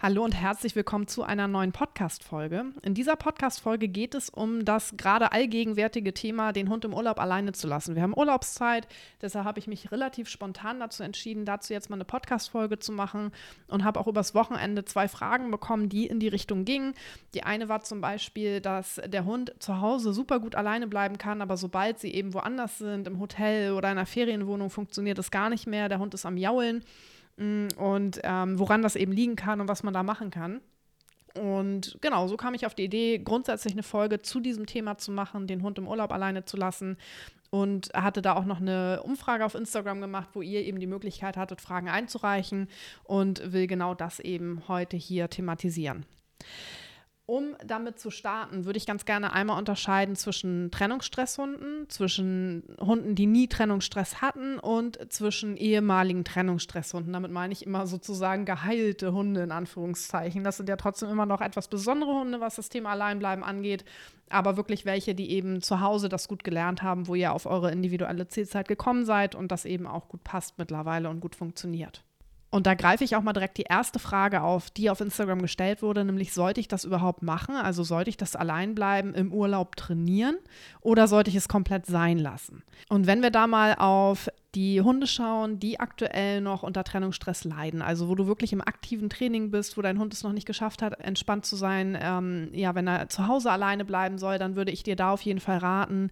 Hallo und herzlich willkommen zu einer neuen Podcast-Folge. In dieser Podcast-Folge geht es um das gerade allgegenwärtige Thema, den Hund im Urlaub alleine zu lassen. Wir haben Urlaubszeit, deshalb habe ich mich relativ spontan dazu entschieden, dazu jetzt mal eine Podcast-Folge zu machen und habe auch übers Wochenende zwei Fragen bekommen, die in die Richtung gingen. Die eine war zum Beispiel, dass der Hund zu Hause super gut alleine bleiben kann, aber sobald sie eben woanders sind, im Hotel oder in einer Ferienwohnung, funktioniert es gar nicht mehr. Der Hund ist am Jaulen. Mm, und ähm, woran das eben liegen kann und was man da machen kann. Und genau, so kam ich auf die Idee, grundsätzlich eine Folge zu diesem Thema zu machen, den Hund im Urlaub alleine zu lassen. Und hatte da auch noch eine Umfrage auf Instagram gemacht, wo ihr eben die Möglichkeit hattet, Fragen einzureichen und will genau das eben heute hier thematisieren. Um damit zu starten, würde ich ganz gerne einmal unterscheiden zwischen Trennungsstresshunden, zwischen Hunden, die nie Trennungsstress hatten und zwischen ehemaligen Trennungsstresshunden. Damit meine ich immer sozusagen geheilte Hunde in Anführungszeichen. Das sind ja trotzdem immer noch etwas besondere Hunde, was das Thema Alleinbleiben angeht, aber wirklich welche, die eben zu Hause das gut gelernt haben, wo ihr auf eure individuelle Zielzeit gekommen seid und das eben auch gut passt mittlerweile und gut funktioniert. Und da greife ich auch mal direkt die erste Frage auf, die auf Instagram gestellt wurde, nämlich sollte ich das überhaupt machen? Also sollte ich das Alleinbleiben im Urlaub trainieren oder sollte ich es komplett sein lassen? Und wenn wir da mal auf die Hunde schauen, die aktuell noch unter Trennungsstress leiden, also wo du wirklich im aktiven Training bist, wo dein Hund es noch nicht geschafft hat, entspannt zu sein, ähm, ja, wenn er zu Hause alleine bleiben soll, dann würde ich dir da auf jeden Fall raten,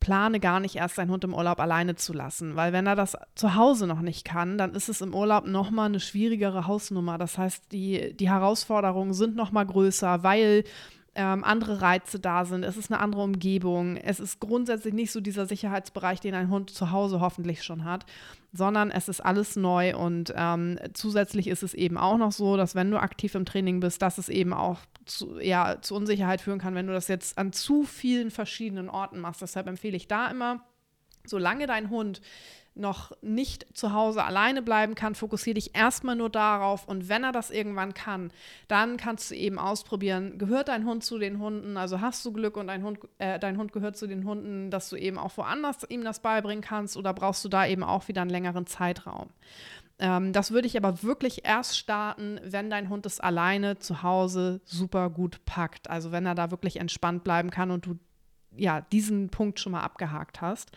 plane gar nicht erst seinen Hund im Urlaub alleine zu lassen, weil wenn er das zu Hause noch nicht kann, dann ist es im Urlaub nochmal eine schwierigere Hausnummer. Das heißt, die, die Herausforderungen sind nochmal größer, weil ähm, andere Reize da sind, es ist eine andere Umgebung, es ist grundsätzlich nicht so dieser Sicherheitsbereich, den ein Hund zu Hause hoffentlich schon hat, sondern es ist alles neu und ähm, zusätzlich ist es eben auch noch so, dass wenn du aktiv im Training bist, dass es eben auch zu, ja, zu Unsicherheit führen kann, wenn du das jetzt an zu vielen verschiedenen Orten machst. Deshalb empfehle ich da immer, solange dein Hund noch nicht zu Hause alleine bleiben kann, fokussiere dich erstmal nur darauf und wenn er das irgendwann kann, dann kannst du eben ausprobieren, gehört dein Hund zu den Hunden, also hast du Glück und dein Hund, äh, dein Hund gehört zu den Hunden, dass du eben auch woanders ihm das beibringen kannst oder brauchst du da eben auch wieder einen längeren Zeitraum. Ähm, das würde ich aber wirklich erst starten, wenn dein Hund es alleine zu Hause super gut packt, also wenn er da wirklich entspannt bleiben kann und du ja diesen Punkt schon mal abgehakt hast.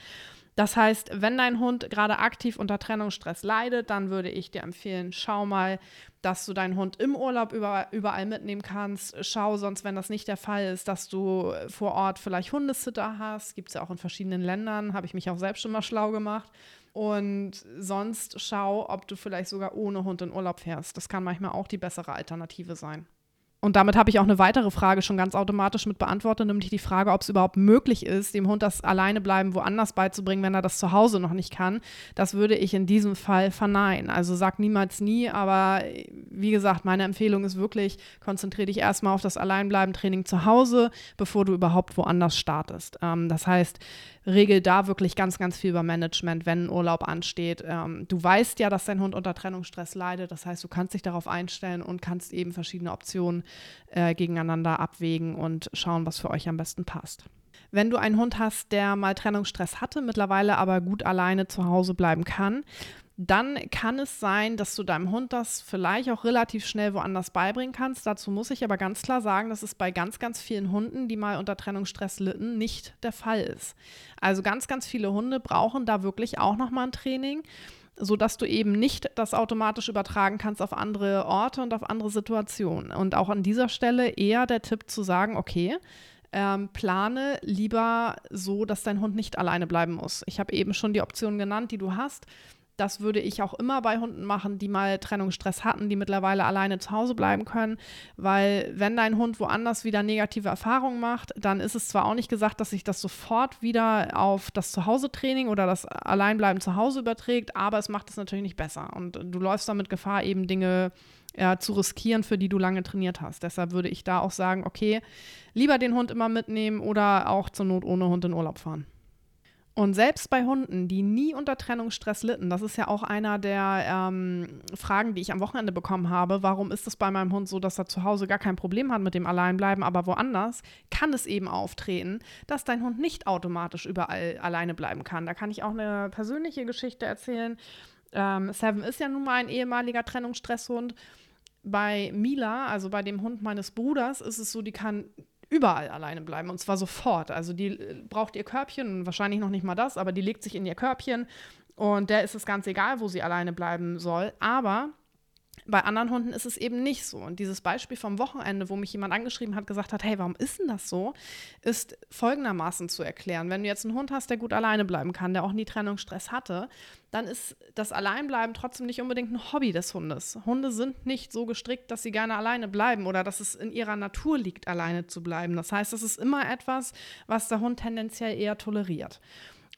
Das heißt, wenn dein Hund gerade aktiv unter Trennungsstress leidet, dann würde ich dir empfehlen, schau mal, dass du deinen Hund im Urlaub überall mitnehmen kannst. Schau sonst, wenn das nicht der Fall ist, dass du vor Ort vielleicht Hundesitter hast. Gibt es ja auch in verschiedenen Ländern, habe ich mich auch selbst schon mal schlau gemacht. Und sonst schau, ob du vielleicht sogar ohne Hund in Urlaub fährst. Das kann manchmal auch die bessere Alternative sein. Und damit habe ich auch eine weitere Frage schon ganz automatisch mit beantwortet, nämlich die Frage, ob es überhaupt möglich ist, dem Hund das Alleinebleiben woanders beizubringen, wenn er das zu Hause noch nicht kann. Das würde ich in diesem Fall verneinen. Also sag niemals nie, aber wie gesagt, meine Empfehlung ist wirklich, konzentriere dich erstmal auf das Alleinbleiben-Training zu Hause, bevor du überhaupt woanders startest. Ähm, das heißt, regel da wirklich ganz, ganz viel über Management, wenn ein Urlaub ansteht. Ähm, du weißt ja, dass dein Hund unter Trennungsstress leidet. Das heißt, du kannst dich darauf einstellen und kannst eben verschiedene Optionen äh, gegeneinander abwägen und schauen, was für euch am besten passt. Wenn du einen Hund hast, der mal Trennungsstress hatte, mittlerweile aber gut alleine zu Hause bleiben kann, dann kann es sein, dass du deinem Hund das vielleicht auch relativ schnell woanders beibringen kannst. Dazu muss ich aber ganz klar sagen, dass es bei ganz, ganz vielen Hunden, die mal unter Trennungsstress litten, nicht der Fall ist. Also ganz, ganz viele Hunde brauchen da wirklich auch nochmal ein Training sodass du eben nicht das automatisch übertragen kannst auf andere Orte und auf andere Situationen. Und auch an dieser Stelle eher der Tipp zu sagen, okay, ähm, plane lieber so, dass dein Hund nicht alleine bleiben muss. Ich habe eben schon die Optionen genannt, die du hast. Das würde ich auch immer bei Hunden machen, die mal Trennungsstress hatten, die mittlerweile alleine zu Hause bleiben können. Weil wenn dein Hund woanders wieder negative Erfahrungen macht, dann ist es zwar auch nicht gesagt, dass sich das sofort wieder auf das Zuhause-Training oder das Alleinbleiben zu Hause überträgt, aber es macht es natürlich nicht besser. Und du läufst damit Gefahr, eben Dinge ja, zu riskieren, für die du lange trainiert hast. Deshalb würde ich da auch sagen, okay, lieber den Hund immer mitnehmen oder auch zur Not ohne Hund in Urlaub fahren. Und selbst bei Hunden, die nie unter Trennungsstress litten, das ist ja auch einer der ähm, Fragen, die ich am Wochenende bekommen habe, warum ist es bei meinem Hund so, dass er zu Hause gar kein Problem hat mit dem Alleinbleiben, aber woanders kann es eben auftreten, dass dein Hund nicht automatisch überall alleine bleiben kann. Da kann ich auch eine persönliche Geschichte erzählen. Ähm, Seven ist ja nun mal ein ehemaliger Trennungsstresshund. Bei Mila, also bei dem Hund meines Bruders, ist es so, die kann überall alleine bleiben und zwar sofort. Also die äh, braucht ihr Körbchen, wahrscheinlich noch nicht mal das, aber die legt sich in ihr Körbchen und der ist es ganz egal, wo sie alleine bleiben soll. Aber bei anderen Hunden ist es eben nicht so. Und dieses Beispiel vom Wochenende, wo mich jemand angeschrieben hat, gesagt hat, hey, warum ist denn das so, ist folgendermaßen zu erklären. Wenn du jetzt einen Hund hast, der gut alleine bleiben kann, der auch nie Trennungsstress hatte, dann ist das Alleinbleiben trotzdem nicht unbedingt ein Hobby des Hundes. Hunde sind nicht so gestrickt, dass sie gerne alleine bleiben oder dass es in ihrer Natur liegt, alleine zu bleiben. Das heißt, das ist immer etwas, was der Hund tendenziell eher toleriert.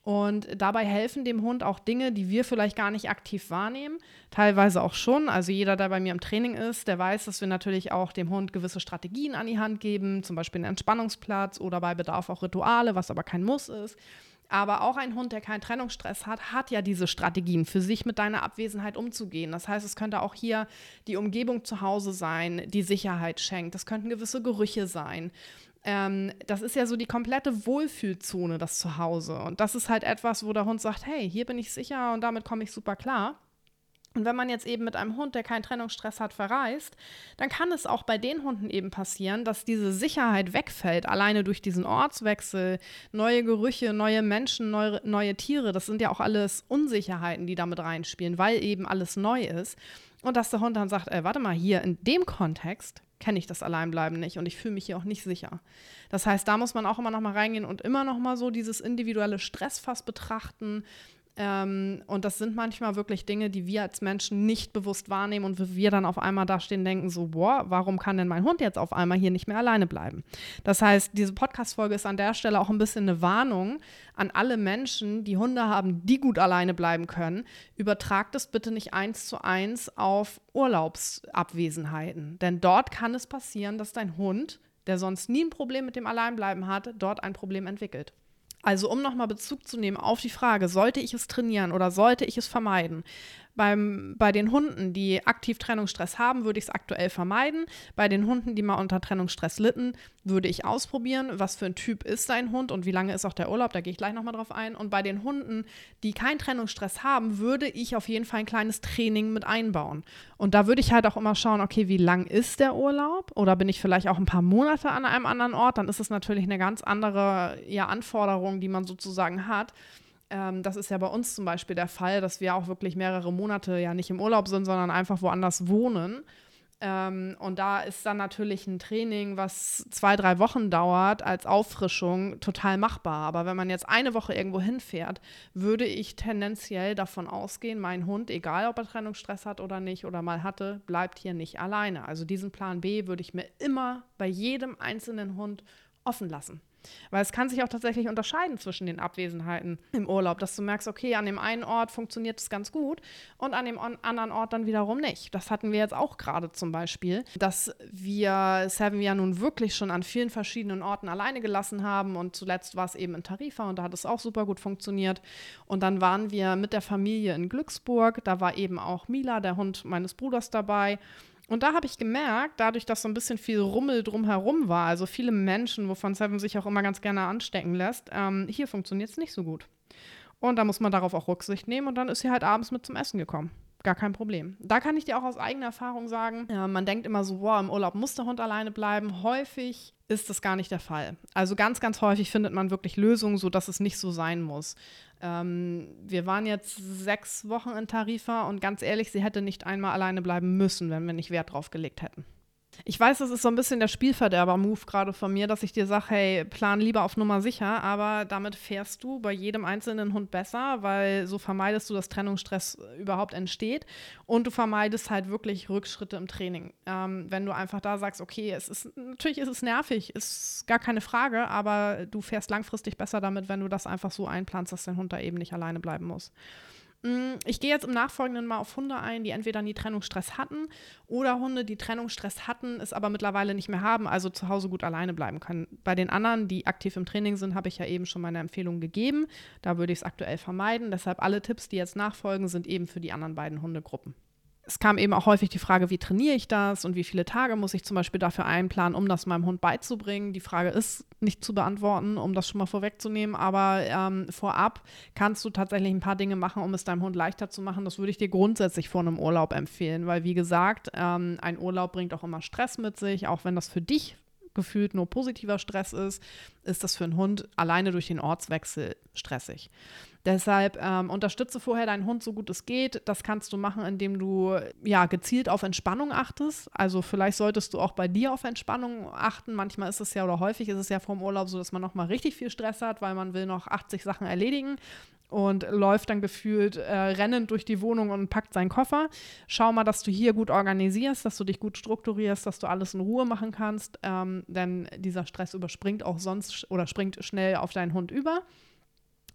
Und dabei helfen dem Hund auch Dinge, die wir vielleicht gar nicht aktiv wahrnehmen, teilweise auch schon. Also jeder, der bei mir im Training ist, der weiß, dass wir natürlich auch dem Hund gewisse Strategien an die Hand geben, zum Beispiel einen Entspannungsplatz oder bei Bedarf auch Rituale, was aber kein Muss ist. Aber auch ein Hund, der keinen Trennungsstress hat, hat ja diese Strategien für sich mit deiner Abwesenheit umzugehen. Das heißt, es könnte auch hier die Umgebung zu Hause sein, die Sicherheit schenkt. Das könnten gewisse Gerüche sein ähm, das ist ja so die komplette Wohlfühlzone, das Zuhause. Und das ist halt etwas, wo der Hund sagt, hey, hier bin ich sicher und damit komme ich super klar. Und wenn man jetzt eben mit einem Hund, der keinen Trennungsstress hat, verreist, dann kann es auch bei den Hunden eben passieren, dass diese Sicherheit wegfällt, alleine durch diesen Ortswechsel, neue Gerüche, neue Menschen, neue, neue Tiere. Das sind ja auch alles Unsicherheiten, die damit reinspielen, weil eben alles neu ist. Und dass der Hund dann sagt, ey, warte mal, hier in dem Kontext kenne ich das Alleinbleiben nicht und ich fühle mich hier auch nicht sicher. Das heißt, da muss man auch immer noch mal reingehen und immer noch mal so dieses individuelle Stressfass betrachten. Ähm, und das sind manchmal wirklich Dinge, die wir als Menschen nicht bewusst wahrnehmen und wir dann auf einmal da stehen und denken so, boah, warum kann denn mein Hund jetzt auf einmal hier nicht mehr alleine bleiben? Das heißt, diese Podcast-Folge ist an der Stelle auch ein bisschen eine Warnung an alle Menschen, die Hunde haben, die gut alleine bleiben können. Übertragt es bitte nicht eins zu eins auf Urlaubsabwesenheiten, denn dort kann es passieren, dass dein Hund, der sonst nie ein Problem mit dem Alleinbleiben hat, dort ein Problem entwickelt. Also um nochmal Bezug zu nehmen auf die Frage, sollte ich es trainieren oder sollte ich es vermeiden? Beim, bei den Hunden, die aktiv Trennungsstress haben, würde ich es aktuell vermeiden. Bei den Hunden, die mal unter Trennungsstress litten, würde ich ausprobieren, was für ein Typ ist dein Hund und wie lange ist auch der Urlaub, da gehe ich gleich nochmal drauf ein. Und bei den Hunden, die keinen Trennungsstress haben, würde ich auf jeden Fall ein kleines Training mit einbauen. Und da würde ich halt auch immer schauen, okay, wie lang ist der Urlaub? Oder bin ich vielleicht auch ein paar Monate an einem anderen Ort? Dann ist es natürlich eine ganz andere ja, Anforderung, die man sozusagen hat. Ähm, das ist ja bei uns zum Beispiel der Fall, dass wir auch wirklich mehrere Monate ja nicht im Urlaub sind, sondern einfach woanders wohnen. Ähm, und da ist dann natürlich ein Training, was zwei, drei Wochen dauert, als Auffrischung total machbar. Aber wenn man jetzt eine Woche irgendwo hinfährt, würde ich tendenziell davon ausgehen, mein Hund, egal ob er Trennungsstress hat oder nicht oder mal hatte, bleibt hier nicht alleine. Also diesen Plan B würde ich mir immer bei jedem einzelnen Hund offen lassen. Weil es kann sich auch tatsächlich unterscheiden zwischen den Abwesenheiten im Urlaub, dass du merkst, okay, an dem einen Ort funktioniert es ganz gut und an dem anderen Ort dann wiederum nicht. Das hatten wir jetzt auch gerade zum Beispiel, dass wir Seven ja nun wirklich schon an vielen verschiedenen Orten alleine gelassen haben und zuletzt war es eben in Tarifa und da hat es auch super gut funktioniert. Und dann waren wir mit der Familie in Glücksburg, da war eben auch Mila, der Hund meines Bruders dabei. Und da habe ich gemerkt, dadurch, dass so ein bisschen viel Rummel drumherum war, also viele Menschen, wovon Seven sich auch immer ganz gerne anstecken lässt, ähm, hier funktioniert es nicht so gut. Und da muss man darauf auch Rücksicht nehmen und dann ist sie halt abends mit zum Essen gekommen. Gar kein Problem. Da kann ich dir auch aus eigener Erfahrung sagen, ja, man denkt immer so, wow, im Urlaub muss der Hund alleine bleiben. Häufig ist das gar nicht der Fall. Also ganz, ganz häufig findet man wirklich Lösungen, sodass es nicht so sein muss. Ähm, wir waren jetzt sechs Wochen in Tarifa und ganz ehrlich, sie hätte nicht einmal alleine bleiben müssen, wenn wir nicht Wert drauf gelegt hätten. Ich weiß, das ist so ein bisschen der Spielverderber-Move gerade von mir, dass ich dir sage, hey, plan lieber auf Nummer sicher, aber damit fährst du bei jedem einzelnen Hund besser, weil so vermeidest du, dass Trennungsstress überhaupt entsteht und du vermeidest halt wirklich Rückschritte im Training. Ähm, wenn du einfach da sagst, okay, es ist, natürlich ist es nervig, ist gar keine Frage, aber du fährst langfristig besser damit, wenn du das einfach so einplanst, dass dein Hund da eben nicht alleine bleiben muss. Mm, ich gehe jetzt im Nachfolgenden mal auf Hunde ein, die entweder nie Trennungsstress hatten oder Hunde, die Trennungsstress hatten, es aber mittlerweile nicht mehr haben, also zu Hause gut alleine bleiben können. Bei den anderen, die aktiv im Training sind, habe ich ja eben schon meine Empfehlung gegeben. Da würde ich es aktuell vermeiden. Deshalb alle Tipps, die jetzt nachfolgen, sind eben für die anderen beiden Hundegruppen es kam eben auch häufig die Frage, wie trainiere ich das und wie viele Tage muss ich zum Beispiel dafür einplanen, um das meinem Hund beizubringen. Die Frage ist nicht zu beantworten, um das schon mal vorwegzunehmen, aber ähm, vorab kannst du tatsächlich ein paar Dinge machen, um es deinem Hund leichter zu machen. Das würde ich dir grundsätzlich vor einem Urlaub empfehlen, weil wie gesagt, ähm, ein Urlaub bringt auch immer Stress mit sich, auch wenn das für dich gefühlt nur positiver Stress ist, ist das für einen Hund alleine durch den Ortswechsel stressig. Deshalb ähm, unterstütze vorher deinen Hund so gut es geht. Das kannst du machen, indem du ja gezielt auf Entspannung achtest. Also vielleicht solltest du auch bei dir auf Entspannung achten. Manchmal ist es ja oder häufig ist es ja vorm Urlaub so, dass man noch mal richtig viel Stress hat, weil man will noch 80 Sachen erledigen und läuft dann gefühlt äh, rennend durch die Wohnung und packt seinen Koffer. Schau mal, dass du hier gut organisierst, dass du dich gut strukturierst, dass du alles in Ruhe machen kannst, ähm, denn dieser Stress überspringt auch sonst oder springt schnell auf deinen Hund über.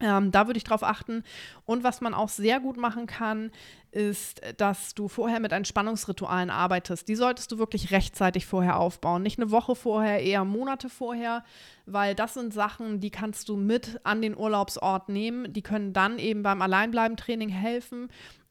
Ähm, da würde ich drauf achten. Und was man auch sehr gut machen kann, ist, dass du vorher mit Entspannungsritualen arbeitest. Die solltest du wirklich rechtzeitig vorher aufbauen. Nicht eine Woche vorher, eher Monate vorher, weil das sind Sachen, die kannst du mit an den Urlaubsort nehmen. Die können dann eben beim Alleinbleiben-Training helfen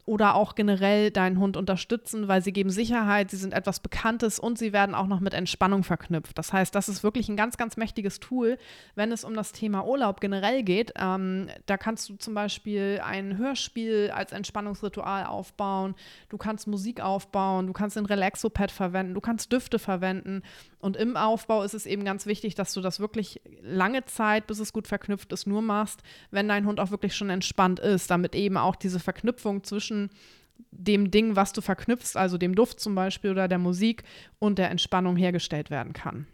oder auch generell deinen Hund unterstützen, weil sie geben Sicherheit, sie sind etwas Bekanntes und sie werden auch noch mit Entspannung verknüpft. Das heißt, das ist wirklich ein ganz, ganz mächtiges Tool, wenn es um das Thema Urlaub generell geht. Ähm, da kannst du zum Beispiel ein Hörspiel als Entspannungsritual aufbauen, du kannst Musik aufbauen, du kannst ein Relaxopad verwenden, du kannst Düfte verwenden. Und im Aufbau ist es eben ganz wichtig, dass du das wirklich lange Zeit, bis es gut verknüpft ist, nur machst, wenn dein Hund auch wirklich schon entspannt ist, damit eben auch diese Verknüpfung zwischen dem Ding, was du verknüpfst, also dem Duft zum Beispiel oder der Musik und der Entspannung hergestellt werden kann.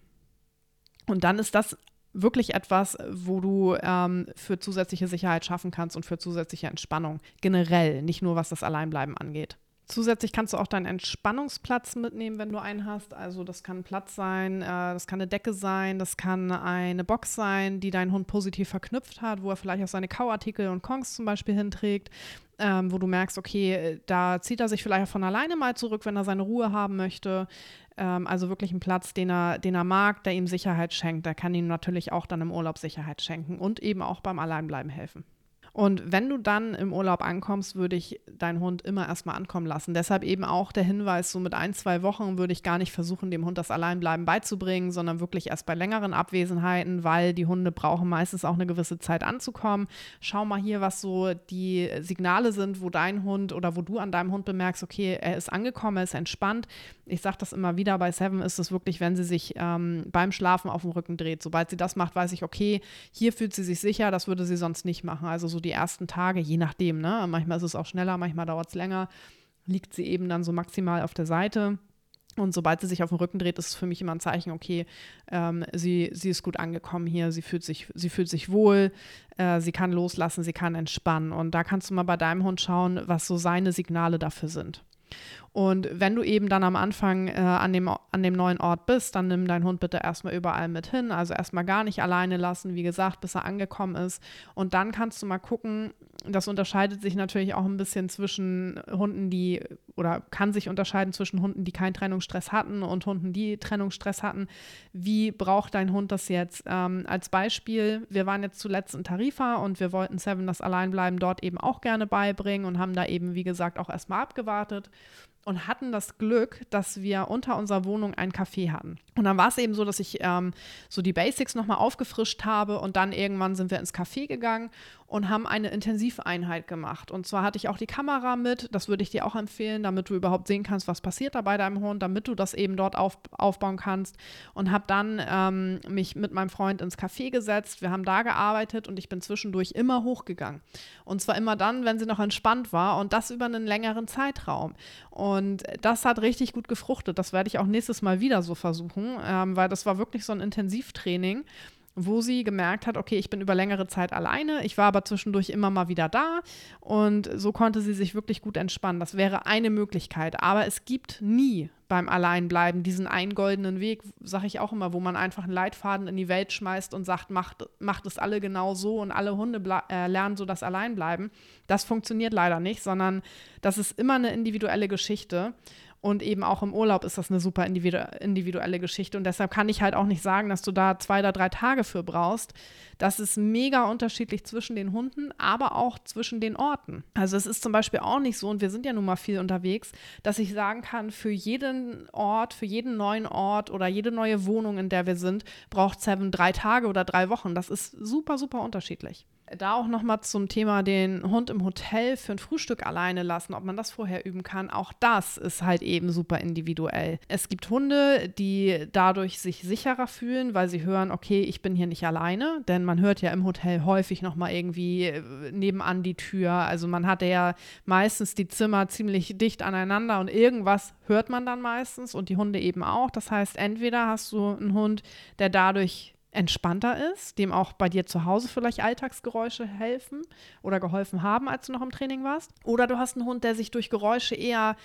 Und dann ist das wirklich etwas, wo du ähm, für zusätzliche Sicherheit schaffen kannst und für zusätzliche Entspannung generell, nicht nur was das Alleinbleiben angeht. Zusätzlich kannst du auch deinen Entspannungsplatz mitnehmen, wenn du einen hast. Also das kann ein Platz sein, äh, das kann eine Decke sein, das kann eine Box sein, die dein Hund positiv verknüpft hat, wo er vielleicht auch seine Kauartikel und Kongs zum Beispiel hinträgt, ähm, wo du merkst, okay, da zieht er sich vielleicht von alleine mal zurück, wenn er seine Ruhe haben möchte. Ähm, also wirklich ein Platz, den er, den er mag, der ihm Sicherheit schenkt. Der kann ihm natürlich auch dann im Urlaub Sicherheit schenken und eben auch beim Alleinbleiben helfen. Und wenn du dann im Urlaub ankommst, würde ich deinen Hund immer erstmal ankommen lassen. Deshalb eben auch der Hinweis, so mit ein, zwei Wochen würde ich gar nicht versuchen, dem Hund das Alleinbleiben beizubringen, sondern wirklich erst bei längeren Abwesenheiten, weil die Hunde brauchen meistens auch eine gewisse Zeit anzukommen. Schau mal hier, was so die Signale sind, wo dein Hund oder wo du an deinem Hund bemerkst, okay, er ist angekommen, er ist entspannt. Ich sage das immer wieder, bei Seven ist es wirklich, wenn sie sich ähm, beim Schlafen auf dem Rücken dreht. Sobald sie das macht, weiß ich, okay, hier fühlt sie sich sicher, das würde sie sonst nicht machen. Also so die ersten Tage, je nachdem, ne? Manchmal ist es auch schneller, manchmal dauert es länger, liegt sie eben dann so maximal auf der Seite. Und sobald sie sich auf den Rücken dreht, ist es für mich immer ein Zeichen, okay, ähm, sie, sie ist gut angekommen hier, sie fühlt sich, sie fühlt sich wohl, äh, sie kann loslassen, sie kann entspannen. Und da kannst du mal bei deinem Hund schauen, was so seine Signale dafür sind. Und wenn du eben dann am Anfang äh, an, dem, an dem neuen Ort bist, dann nimm deinen Hund bitte erstmal überall mit hin. Also erstmal gar nicht alleine lassen, wie gesagt, bis er angekommen ist. Und dann kannst du mal gucken, das unterscheidet sich natürlich auch ein bisschen zwischen Hunden, die oder kann sich unterscheiden zwischen Hunden, die keinen Trennungsstress hatten und Hunden, die Trennungsstress hatten. Wie braucht dein Hund das jetzt? Ähm, als Beispiel, wir waren jetzt zuletzt in Tarifa und wir wollten Seven das Alleinbleiben dort eben auch gerne beibringen und haben da eben, wie gesagt, auch erstmal abgewartet und hatten das Glück, dass wir unter unserer Wohnung ein Café hatten. Und dann war es eben so, dass ich ähm, so die Basics nochmal aufgefrischt habe und dann irgendwann sind wir ins Café gegangen und haben eine Intensiveinheit gemacht. Und zwar hatte ich auch die Kamera mit, das würde ich dir auch empfehlen, damit du überhaupt sehen kannst, was passiert da bei deinem Hund, damit du das eben dort auf, aufbauen kannst. Und habe dann ähm, mich mit meinem Freund ins Café gesetzt. Wir haben da gearbeitet und ich bin zwischendurch immer hochgegangen. Und zwar immer dann, wenn sie noch entspannt war und das über einen längeren Zeitraum. Und das hat richtig gut gefruchtet. Das werde ich auch nächstes Mal wieder so versuchen, ähm, weil das war wirklich so ein Intensivtraining wo sie gemerkt hat, okay, ich bin über längere Zeit alleine, ich war aber zwischendurch immer mal wieder da und so konnte sie sich wirklich gut entspannen. Das wäre eine Möglichkeit, aber es gibt nie beim Alleinbleiben diesen einen goldenen Weg, sage ich auch immer, wo man einfach einen Leitfaden in die Welt schmeißt und sagt, macht, macht es alle genau so und alle Hunde äh, lernen so das Alleinbleiben. Das funktioniert leider nicht, sondern das ist immer eine individuelle Geschichte. Und eben auch im Urlaub ist das eine super individuelle Geschichte. Und deshalb kann ich halt auch nicht sagen, dass du da zwei oder drei Tage für brauchst. Das ist mega unterschiedlich zwischen den Hunden, aber auch zwischen den Orten. Also es ist zum Beispiel auch nicht so, und wir sind ja nun mal viel unterwegs, dass ich sagen kann, für jeden Ort, für jeden neuen Ort oder jede neue Wohnung, in der wir sind, braucht Seven drei Tage oder drei Wochen. Das ist super, super unterschiedlich da auch nochmal zum Thema den Hund im Hotel für ein Frühstück alleine lassen, ob man das vorher üben kann. Auch das ist halt eben super individuell. Es gibt Hunde, die dadurch sich sicherer fühlen, weil sie hören, okay, ich bin hier nicht alleine, denn man hört ja im Hotel häufig nochmal irgendwie äh, nebenan die Tür. Also man hat ja meistens die Zimmer ziemlich dicht aneinander und irgendwas hört man dann meistens und die Hunde eben auch. Das heißt, entweder hast du einen Hund, der dadurch entspannter ist, dem auch bei dir zu Hause vielleicht Alltagsgeräusche helfen oder geholfen haben, als du noch im Training warst. Oder du hast einen Hund, der sich durch Geräusche eher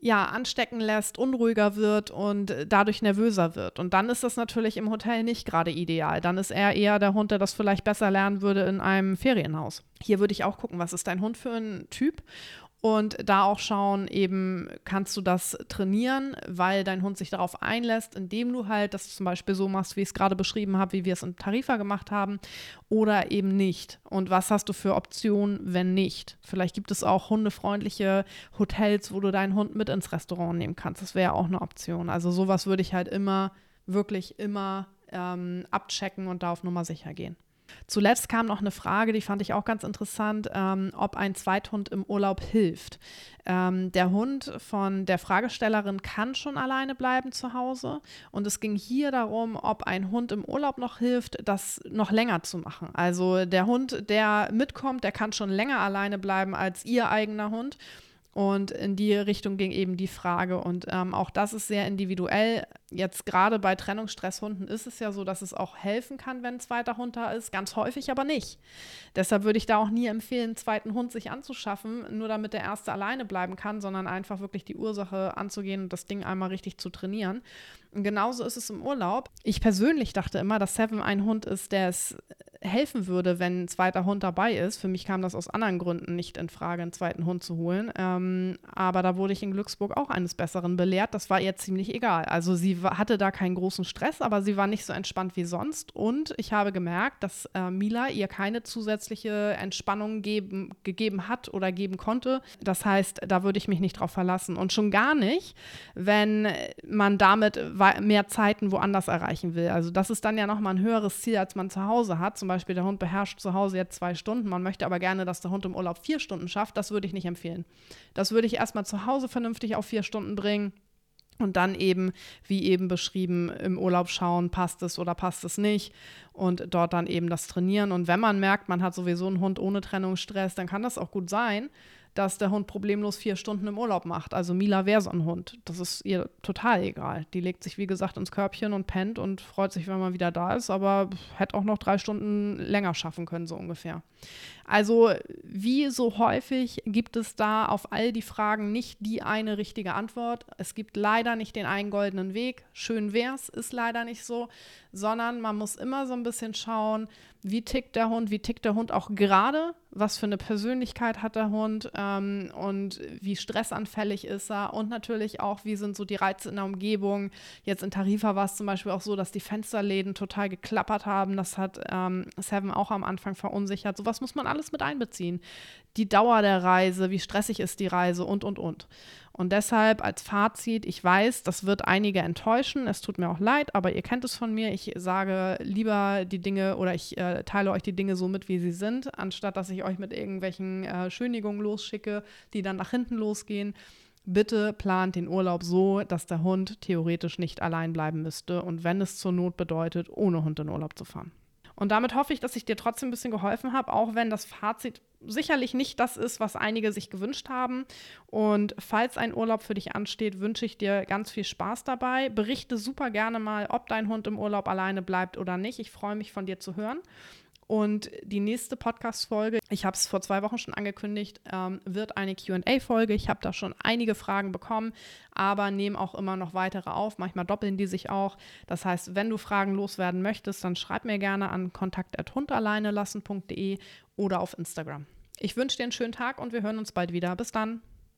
ja, anstecken lässt, unruhiger wird und dadurch nervöser wird. Und dann ist das natürlich im Hotel nicht gerade ideal. Dann ist er eher der Hund, der das vielleicht besser lernen würde in einem Ferienhaus. Hier würde ich auch gucken, was ist dein Hund für ein Typ und da auch schauen, eben kannst du das trainieren, weil dein Hund sich darauf einlässt, indem du halt das zum Beispiel so machst, wie ich es gerade beschrieben habe, wie wir es in Tarifa gemacht haben, oder eben nicht. Und was hast du für Optionen, wenn nicht? Vielleicht gibt es auch hundefreundliche Hotels, wo du deinen Hund mit ins Restaurant nehmen kannst. Das wäre auch eine Option. Also sowas würde ich halt immer, wirklich immer ähm, abchecken und da auf Nummer sicher gehen. Zuletzt kam noch eine Frage, die fand ich auch ganz interessant, ähm, ob ein Zweithund im Urlaub hilft. Ähm, der Hund von der Fragestellerin kann schon alleine bleiben zu Hause und es ging hier darum, ob ein Hund im Urlaub noch hilft, das noch länger zu machen. Also der Hund, der mitkommt, der kann schon länger alleine bleiben als ihr eigener Hund. Und in die Richtung ging eben die Frage. Und ähm, auch das ist sehr individuell. Jetzt gerade bei Trennungsstresshunden ist es ja so, dass es auch helfen kann, wenn ein zweiter Hund da ist. Ganz häufig aber nicht. Deshalb würde ich da auch nie empfehlen, einen zweiten Hund sich anzuschaffen, nur damit der erste alleine bleiben kann, sondern einfach wirklich die Ursache anzugehen und das Ding einmal richtig zu trainieren. Und genauso ist es im Urlaub. Ich persönlich dachte immer, dass Seven ein Hund ist, der es helfen würde, wenn ein zweiter Hund dabei ist. Für mich kam das aus anderen Gründen nicht in Frage, einen zweiten Hund zu holen. Ähm, aber da wurde ich in Glücksburg auch eines Besseren belehrt. Das war ihr ziemlich egal. Also hatte da keinen großen Stress, aber sie war nicht so entspannt wie sonst. Und ich habe gemerkt, dass äh, Mila ihr keine zusätzliche Entspannung geben, gegeben hat oder geben konnte. Das heißt, da würde ich mich nicht drauf verlassen. Und schon gar nicht, wenn man damit mehr Zeiten woanders erreichen will. Also das ist dann ja nochmal ein höheres Ziel, als man zu Hause hat. Zum Beispiel der Hund beherrscht zu Hause jetzt zwei Stunden, man möchte aber gerne, dass der Hund im Urlaub vier Stunden schafft, das würde ich nicht empfehlen. Das würde ich erstmal zu Hause vernünftig auf vier Stunden bringen. Und dann eben, wie eben beschrieben, im Urlaub schauen, passt es oder passt es nicht. Und dort dann eben das trainieren. Und wenn man merkt, man hat sowieso einen Hund ohne Trennungsstress, dann kann das auch gut sein, dass der Hund problemlos vier Stunden im Urlaub macht. Also Mila wäre so ein Hund. Das ist ihr total egal. Die legt sich, wie gesagt, ins Körbchen und pennt und freut sich, wenn man wieder da ist, aber hätte auch noch drei Stunden länger schaffen können, so ungefähr. Also wie so häufig gibt es da auf all die Fragen nicht die eine richtige Antwort. Es gibt leider nicht den einen goldenen Weg. Schön wär's, ist leider nicht so, sondern man muss immer so ein bisschen schauen, wie tickt der Hund, wie tickt der Hund auch gerade, was für eine Persönlichkeit hat der Hund ähm, und wie stressanfällig ist er und natürlich auch, wie sind so die Reize in der Umgebung. Jetzt in Tarifa war es zum Beispiel auch so, dass die Fensterläden total geklappert haben. Das hat ähm, Seven auch am Anfang verunsichert. Sowas muss man alles mit einbeziehen. Die Dauer der Reise, wie stressig ist die Reise und, und, und. Und deshalb als Fazit, ich weiß, das wird einige enttäuschen, es tut mir auch leid, aber ihr kennt es von mir. Ich sage lieber die Dinge oder ich äh, teile euch die Dinge so mit, wie sie sind, anstatt dass ich euch mit irgendwelchen äh, Schönigungen losschicke, die dann nach hinten losgehen. Bitte plant den Urlaub so, dass der Hund theoretisch nicht allein bleiben müsste und wenn es zur Not bedeutet, ohne Hund in Urlaub zu fahren. Und damit hoffe ich, dass ich dir trotzdem ein bisschen geholfen habe, auch wenn das Fazit sicherlich nicht das ist, was einige sich gewünscht haben. Und falls ein Urlaub für dich ansteht, wünsche ich dir ganz viel Spaß dabei. Berichte super gerne mal, ob dein Hund im Urlaub alleine bleibt oder nicht. Ich freue mich von dir zu hören. Und die nächste Podcast-Folge, ich habe es vor zwei Wochen schon angekündigt, ähm, wird eine QA-Folge. Ich habe da schon einige Fragen bekommen, aber nehme auch immer noch weitere auf. Manchmal doppeln die sich auch. Das heißt, wenn du Fragen loswerden möchtest, dann schreib mir gerne an kontakt.hundalleinelassen.de oder auf Instagram. Ich wünsche dir einen schönen Tag und wir hören uns bald wieder. Bis dann.